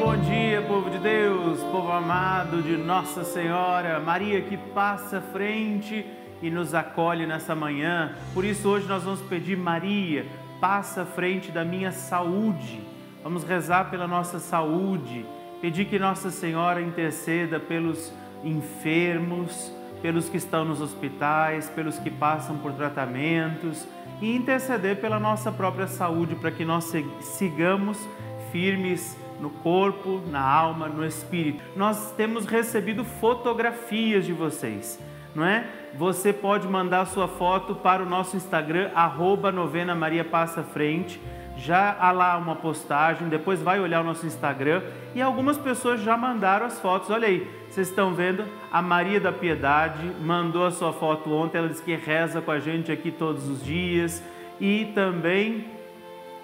bom dia, povo de Deus, povo amado de Nossa Senhora, Maria que passa à frente e nos acolhe nessa manhã. Por isso, hoje nós vamos pedir, Maria, passa à frente da minha saúde. Vamos rezar pela nossa saúde, pedir que Nossa Senhora interceda pelos enfermos, pelos que estão nos hospitais, pelos que passam por tratamentos e interceder pela nossa própria saúde para que nós sigamos firmes no corpo, na alma, no espírito. Nós temos recebido fotografias de vocês, não é? Você pode mandar sua foto para o nosso Instagram, arroba novena Maria Passa Frente. Já há lá uma postagem, depois vai olhar o nosso Instagram e algumas pessoas já mandaram as fotos. Olha aí, vocês estão vendo? A Maria da Piedade mandou a sua foto ontem, ela disse que reza com a gente aqui todos os dias. E também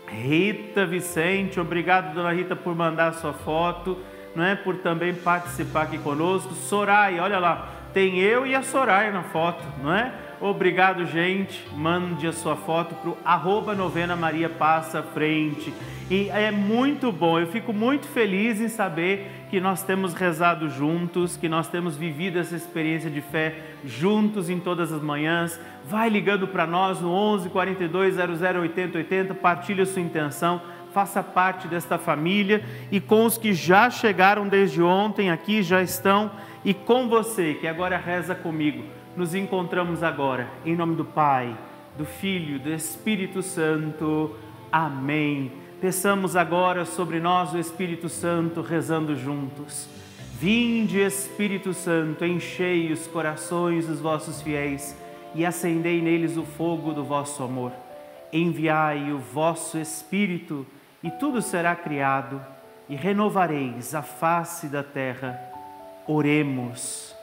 Rita Vicente, obrigado, dona Rita, por mandar sua foto, não é? Por também participar aqui conosco. Soraya, olha lá, tem eu e a Soraya na foto, não é? Obrigado, gente. Mande a sua foto para o arroba novena Maria Passa Frente. E é muito bom, eu fico muito feliz em saber que nós temos rezado juntos, que nós temos vivido essa experiência de fé juntos em todas as manhãs. Vai ligando para nós no 11 42 00 80 80, partilhe a sua intenção, faça parte desta família e com os que já chegaram desde ontem aqui, já estão, e com você que agora reza comigo nos encontramos agora. Em nome do Pai, do Filho, do Espírito Santo. Amém. Peçamos agora sobre nós o Espírito Santo, rezando juntos. Vinde, Espírito Santo, enchei os corações dos vossos fiéis e acendei neles o fogo do vosso amor. Enviai o vosso Espírito e tudo será criado e renovareis a face da terra. Oremos.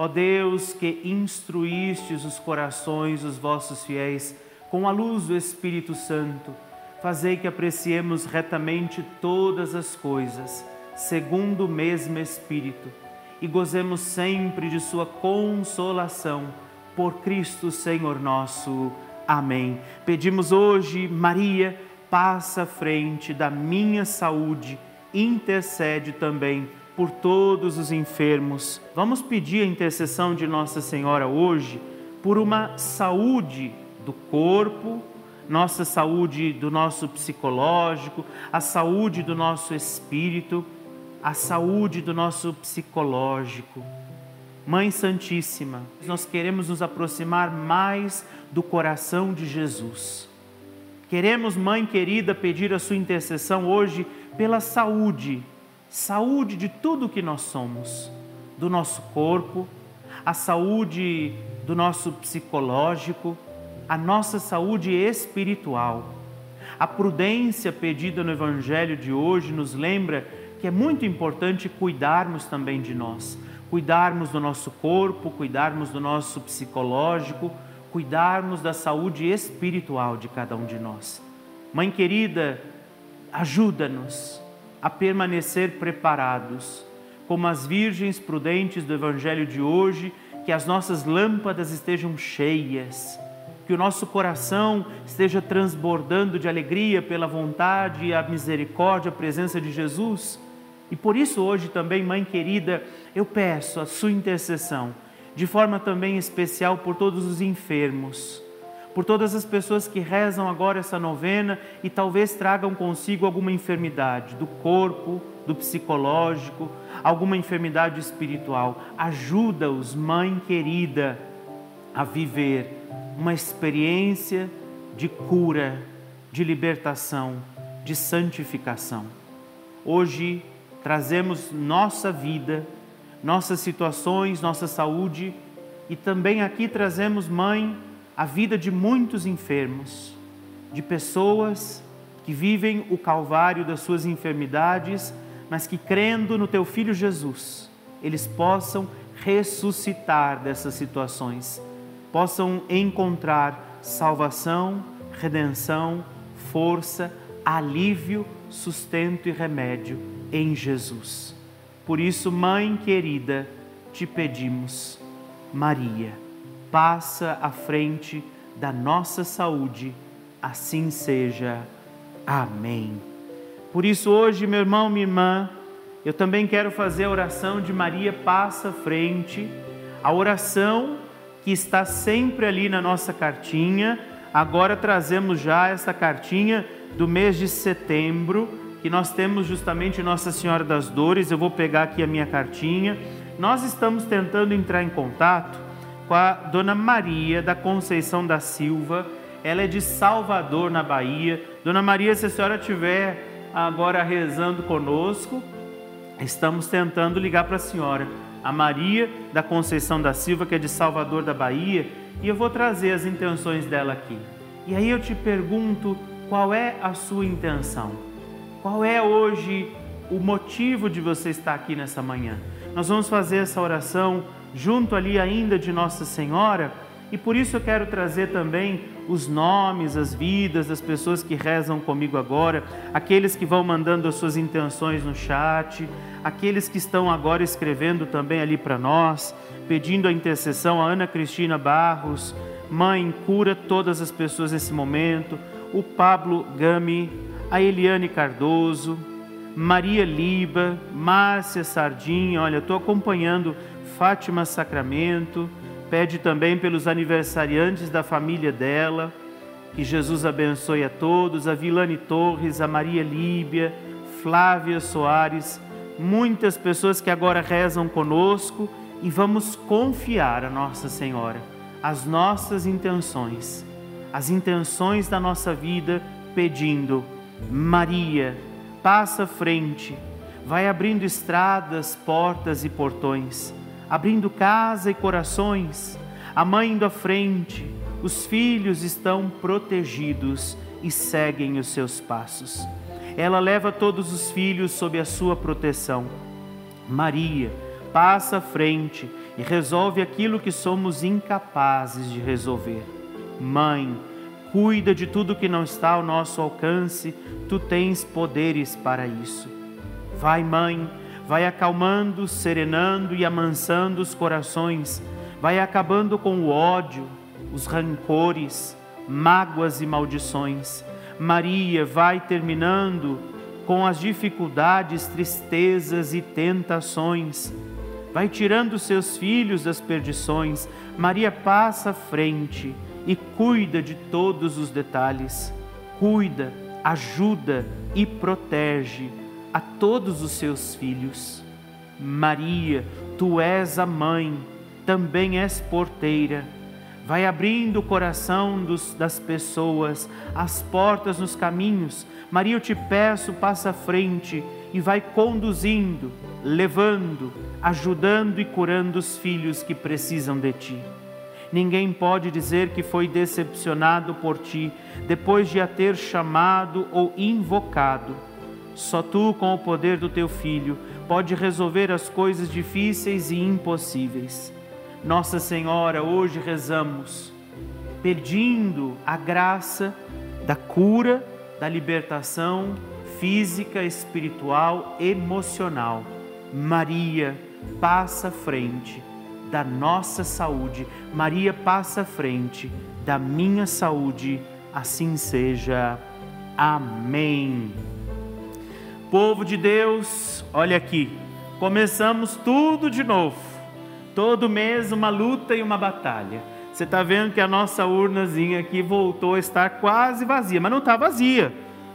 Ó Deus, que instruístes os corações dos vossos fiéis com a luz do Espírito Santo, fazei que apreciemos retamente todas as coisas, segundo o mesmo Espírito, e gozemos sempre de Sua consolação, por Cristo Senhor nosso. Amém. Pedimos hoje, Maria, passa à frente da minha saúde, intercede também por todos os enfermos. Vamos pedir a intercessão de Nossa Senhora hoje por uma saúde do corpo, nossa saúde do nosso psicológico, a saúde do nosso espírito, a saúde do nosso psicológico. Mãe Santíssima, nós queremos nos aproximar mais do coração de Jesus. Queremos, Mãe querida, pedir a sua intercessão hoje pela saúde saúde de tudo que nós somos, do nosso corpo, a saúde do nosso psicológico, a nossa saúde espiritual. A prudência pedida no Evangelho de hoje nos lembra que é muito importante cuidarmos também de nós, cuidarmos do nosso corpo, cuidarmos do nosso psicológico, cuidarmos da saúde espiritual de cada um de nós. Mãe querida, ajuda-nos a permanecer preparados, como as virgens prudentes do Evangelho de hoje, que as nossas lâmpadas estejam cheias, que o nosso coração esteja transbordando de alegria pela vontade e a misericórdia, a presença de Jesus. E por isso, hoje também, Mãe querida, eu peço a sua intercessão, de forma também especial por todos os enfermos por todas as pessoas que rezam agora essa novena e talvez tragam consigo alguma enfermidade do corpo, do psicológico, alguma enfermidade espiritual. Ajuda-os, Mãe querida, a viver uma experiência de cura, de libertação, de santificação. Hoje trazemos nossa vida, nossas situações, nossa saúde e também aqui trazemos, Mãe, a vida de muitos enfermos, de pessoas que vivem o calvário das suas enfermidades, mas que crendo no teu filho Jesus, eles possam ressuscitar dessas situações, possam encontrar salvação, redenção, força, alívio, sustento e remédio em Jesus. Por isso, mãe querida, te pedimos, Maria passa à frente da nossa saúde, assim seja. Amém. Por isso, hoje, meu irmão, minha irmã, eu também quero fazer a oração de Maria passa frente, a oração que está sempre ali na nossa cartinha. Agora trazemos já essa cartinha do mês de setembro, que nós temos justamente Nossa Senhora das Dores. Eu vou pegar aqui a minha cartinha. Nós estamos tentando entrar em contato com a Dona Maria da Conceição da Silva. Ela é de Salvador, na Bahia. Dona Maria, se a senhora estiver agora rezando conosco, estamos tentando ligar para a senhora, a Maria da Conceição da Silva, que é de Salvador da Bahia, e eu vou trazer as intenções dela aqui. E aí eu te pergunto, qual é a sua intenção? Qual é hoje o motivo de você estar aqui nessa manhã? Nós vamos fazer essa oração junto ali ainda de Nossa Senhora e por isso eu quero trazer também os nomes, as vidas das pessoas que rezam comigo agora, aqueles que vão mandando as suas intenções no chat, aqueles que estão agora escrevendo também ali para nós, pedindo a intercessão, a Ana Cristina Barros, mãe, cura todas as pessoas nesse momento, o Pablo Gami, a Eliane Cardoso, Maria Liba, Márcia Sardinha, olha, estou acompanhando Fátima Sacramento, pede também pelos aniversariantes da família dela, que Jesus abençoe a todos, a Vilane Torres, a Maria Líbia, Flávia Soares, muitas pessoas que agora rezam conosco e vamos confiar a Nossa Senhora as nossas intenções, as intenções da nossa vida, pedindo: Maria, passa frente, vai abrindo estradas, portas e portões abrindo casa e corações, a mãe à frente, os filhos estão protegidos e seguem os seus passos. Ela leva todos os filhos sob a sua proteção. Maria passa à frente e resolve aquilo que somos incapazes de resolver. Mãe, cuida de tudo que não está ao nosso alcance, tu tens poderes para isso. Vai, mãe, vai acalmando, serenando e amansando os corações, vai acabando com o ódio, os rancores, mágoas e maldições. Maria vai terminando com as dificuldades, tristezas e tentações. Vai tirando seus filhos das perdições. Maria passa à frente e cuida de todos os detalhes. Cuida, ajuda e protege a todos os seus filhos. Maria, tu és a mãe, também és porteira. Vai abrindo o coração dos, das pessoas, as portas nos caminhos. Maria, eu te peço, passa à frente e vai conduzindo, levando, ajudando e curando os filhos que precisam de ti. Ninguém pode dizer que foi decepcionado por ti depois de a ter chamado ou invocado só tu, com o poder do teu Filho, pode resolver as coisas difíceis e impossíveis. Nossa Senhora, hoje rezamos pedindo a graça da cura, da libertação física, espiritual, emocional. Maria, passa à frente da nossa saúde. Maria, passa à frente da minha saúde. Assim seja. Amém. Povo de Deus, olha aqui, começamos tudo de novo. Todo mês uma luta e uma batalha. Você está vendo que a nossa urnazinha aqui voltou a estar quase vazia, mas não está vazia.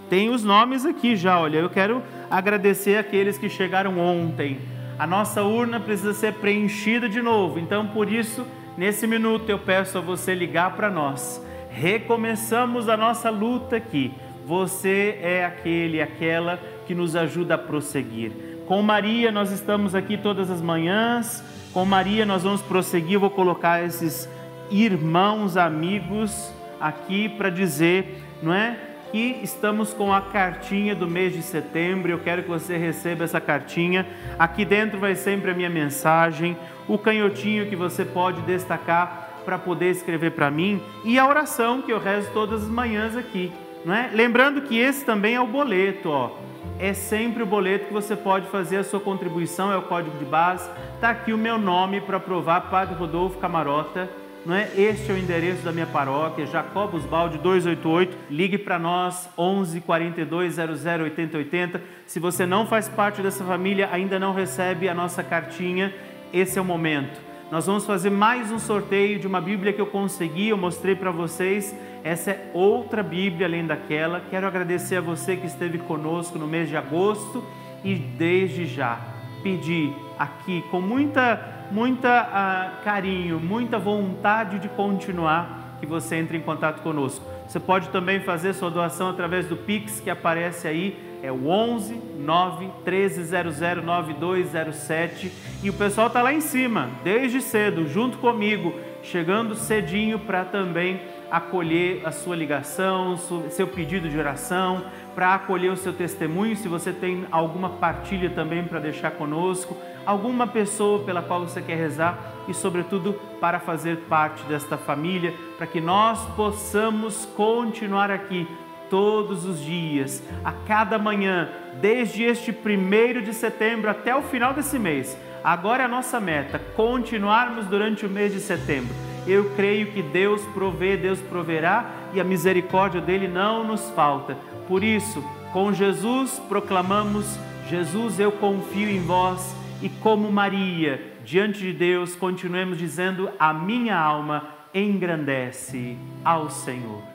Tem os nomes aqui já, olha. Eu quero agradecer aqueles que chegaram ontem. A nossa urna precisa ser preenchida de novo. Então, por isso, nesse minuto eu peço a você ligar para nós. Recomeçamos a nossa luta aqui. Você é aquele, aquela que nos ajuda a prosseguir. Com Maria, nós estamos aqui todas as manhãs. Com Maria, nós vamos prosseguir. Eu vou colocar esses irmãos, amigos aqui para dizer, não é? Que estamos com a cartinha do mês de setembro. Eu quero que você receba essa cartinha. Aqui dentro vai sempre a minha mensagem, o canhotinho que você pode destacar para poder escrever para mim e a oração que eu rezo todas as manhãs aqui, não é? Lembrando que esse também é o boleto, ó é sempre o boleto que você pode fazer a sua contribuição, é o código de base. Está aqui o meu nome para provar, Padre Rodolfo Camarota, não é? Este é o endereço da minha paróquia, Jacobos Balde 288. Ligue para nós 11 42 00 80 80. Se você não faz parte dessa família, ainda não recebe a nossa cartinha, esse é o momento. Nós vamos fazer mais um sorteio de uma Bíblia que eu consegui, eu mostrei para vocês. Essa é outra Bíblia além daquela. Quero agradecer a você que esteve conosco no mês de agosto e desde já pedir aqui com muita muita uh, carinho, muita vontade de continuar, que você entre em contato conosco. Você pode também fazer sua doação através do Pix que aparece aí, é o 11 9 1300 9207 e o pessoal está lá em cima, desde cedo, junto comigo, chegando cedinho para também acolher a sua ligação, seu pedido de oração, para acolher o seu testemunho, se você tem alguma partilha também para deixar conosco alguma pessoa pela qual você quer rezar e, sobretudo, para fazer parte desta família, para que nós possamos continuar aqui todos os dias, a cada manhã, desde este primeiro de setembro até o final desse mês. Agora é a nossa meta, continuarmos durante o mês de setembro. Eu creio que Deus provê, Deus proverá e a misericórdia dele não nos falta. Por isso, com Jesus proclamamos: Jesus, eu confio em vós e como Maria, diante de Deus, continuemos dizendo: A minha alma engrandece ao Senhor.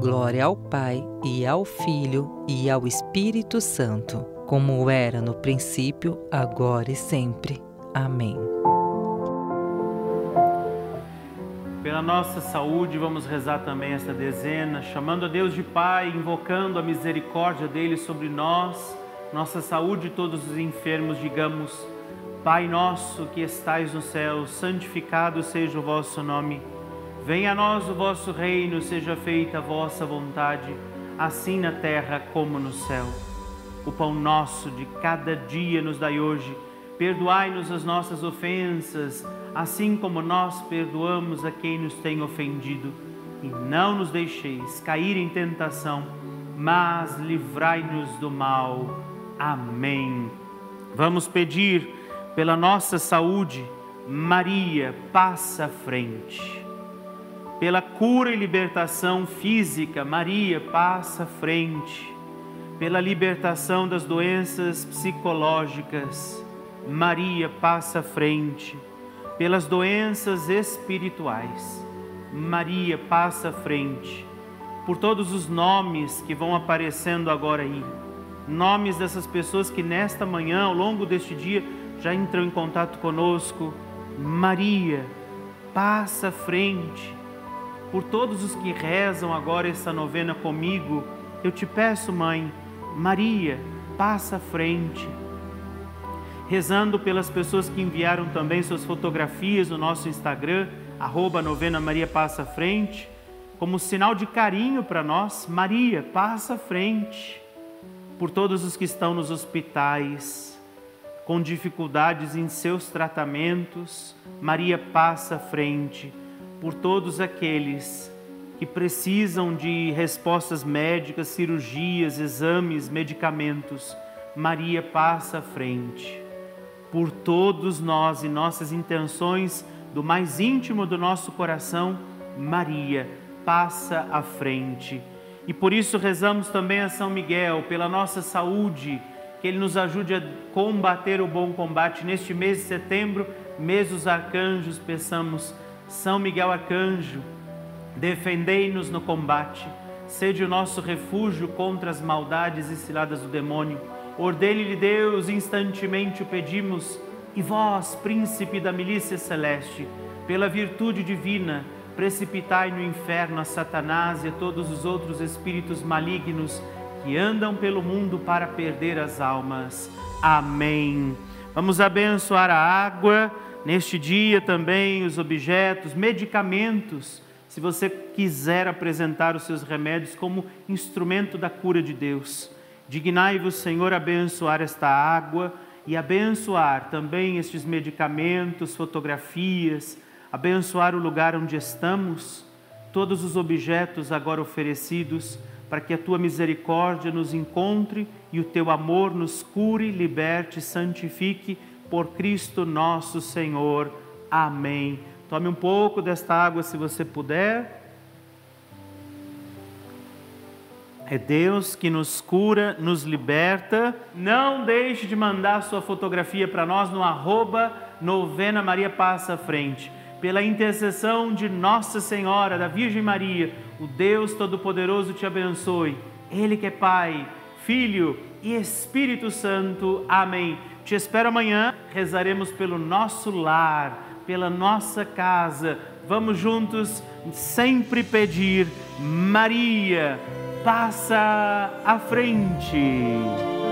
Glória ao Pai e ao Filho e ao Espírito Santo, como era no princípio, agora e sempre. Amém. Pela nossa saúde, vamos rezar também esta dezena, chamando a Deus de Pai, invocando a misericórdia dele sobre nós nossa saúde todos os enfermos, digamos: Pai nosso que estais no céu, santificado seja o vosso nome. Venha a nós o vosso reino, seja feita a vossa vontade, assim na terra como no céu. O pão nosso de cada dia nos dai hoje. Perdoai-nos as nossas ofensas, assim como nós perdoamos a quem nos tem ofendido. E não nos deixeis cair em tentação, mas livrai-nos do mal. Amém. Vamos pedir pela nossa saúde, Maria, passa à frente. Pela cura e libertação física, Maria, passa à frente. Pela libertação das doenças psicológicas, Maria, passa à frente. Pelas doenças espirituais, Maria, passa à frente. Por todos os nomes que vão aparecendo agora aí nomes dessas pessoas que nesta manhã, ao longo deste dia, já entram em contato conosco. Maria, passa à frente. Por todos os que rezam agora essa novena comigo, eu te peço, mãe, Maria, passa à frente. Rezando pelas pessoas que enviaram também suas fotografias no nosso Instagram, arroba novena Maria Passa à Frente, como sinal de carinho para nós, Maria, passa à frente por todos os que estão nos hospitais, com dificuldades em seus tratamentos, Maria passa à frente, por todos aqueles que precisam de respostas médicas, cirurgias, exames, medicamentos, Maria passa à frente. Por todos nós e nossas intenções do mais íntimo do nosso coração, Maria passa à frente. E por isso rezamos também a São Miguel pela nossa saúde, que ele nos ajude a combater o bom combate. Neste mês de setembro, mês dos arcanjos, peçamos São Miguel arcanjo, Defendei-nos no combate, sede o nosso refúgio contra as maldades e ciladas do demônio. Ordene-lhe Deus, instantemente o pedimos, e vós, príncipe da milícia celeste, pela virtude divina, precipitai no inferno a Satanás e a todos os outros espíritos malignos que andam pelo mundo para perder as almas. Amém. Vamos abençoar a água neste dia também, os objetos, medicamentos. Se você quiser apresentar os seus remédios como instrumento da cura de Deus, dignai-vos, Senhor, abençoar esta água e abençoar também estes medicamentos, fotografias, abençoar o lugar onde estamos, todos os objetos agora oferecidos, para que a tua misericórdia nos encontre e o teu amor nos cure, liberte, santifique por Cristo nosso Senhor. Amém. Tome um pouco desta água se você puder. É Deus que nos cura, nos liberta. Não deixe de mandar sua fotografia para nós no arroba novena Maria Passa Frente pela intercessão de Nossa Senhora, da Virgem Maria, o Deus Todo-Poderoso te abençoe. Ele que é Pai, Filho e Espírito Santo. Amém. Te espero amanhã. Rezaremos pelo nosso lar, pela nossa casa. Vamos juntos sempre pedir: Maria, passa à frente.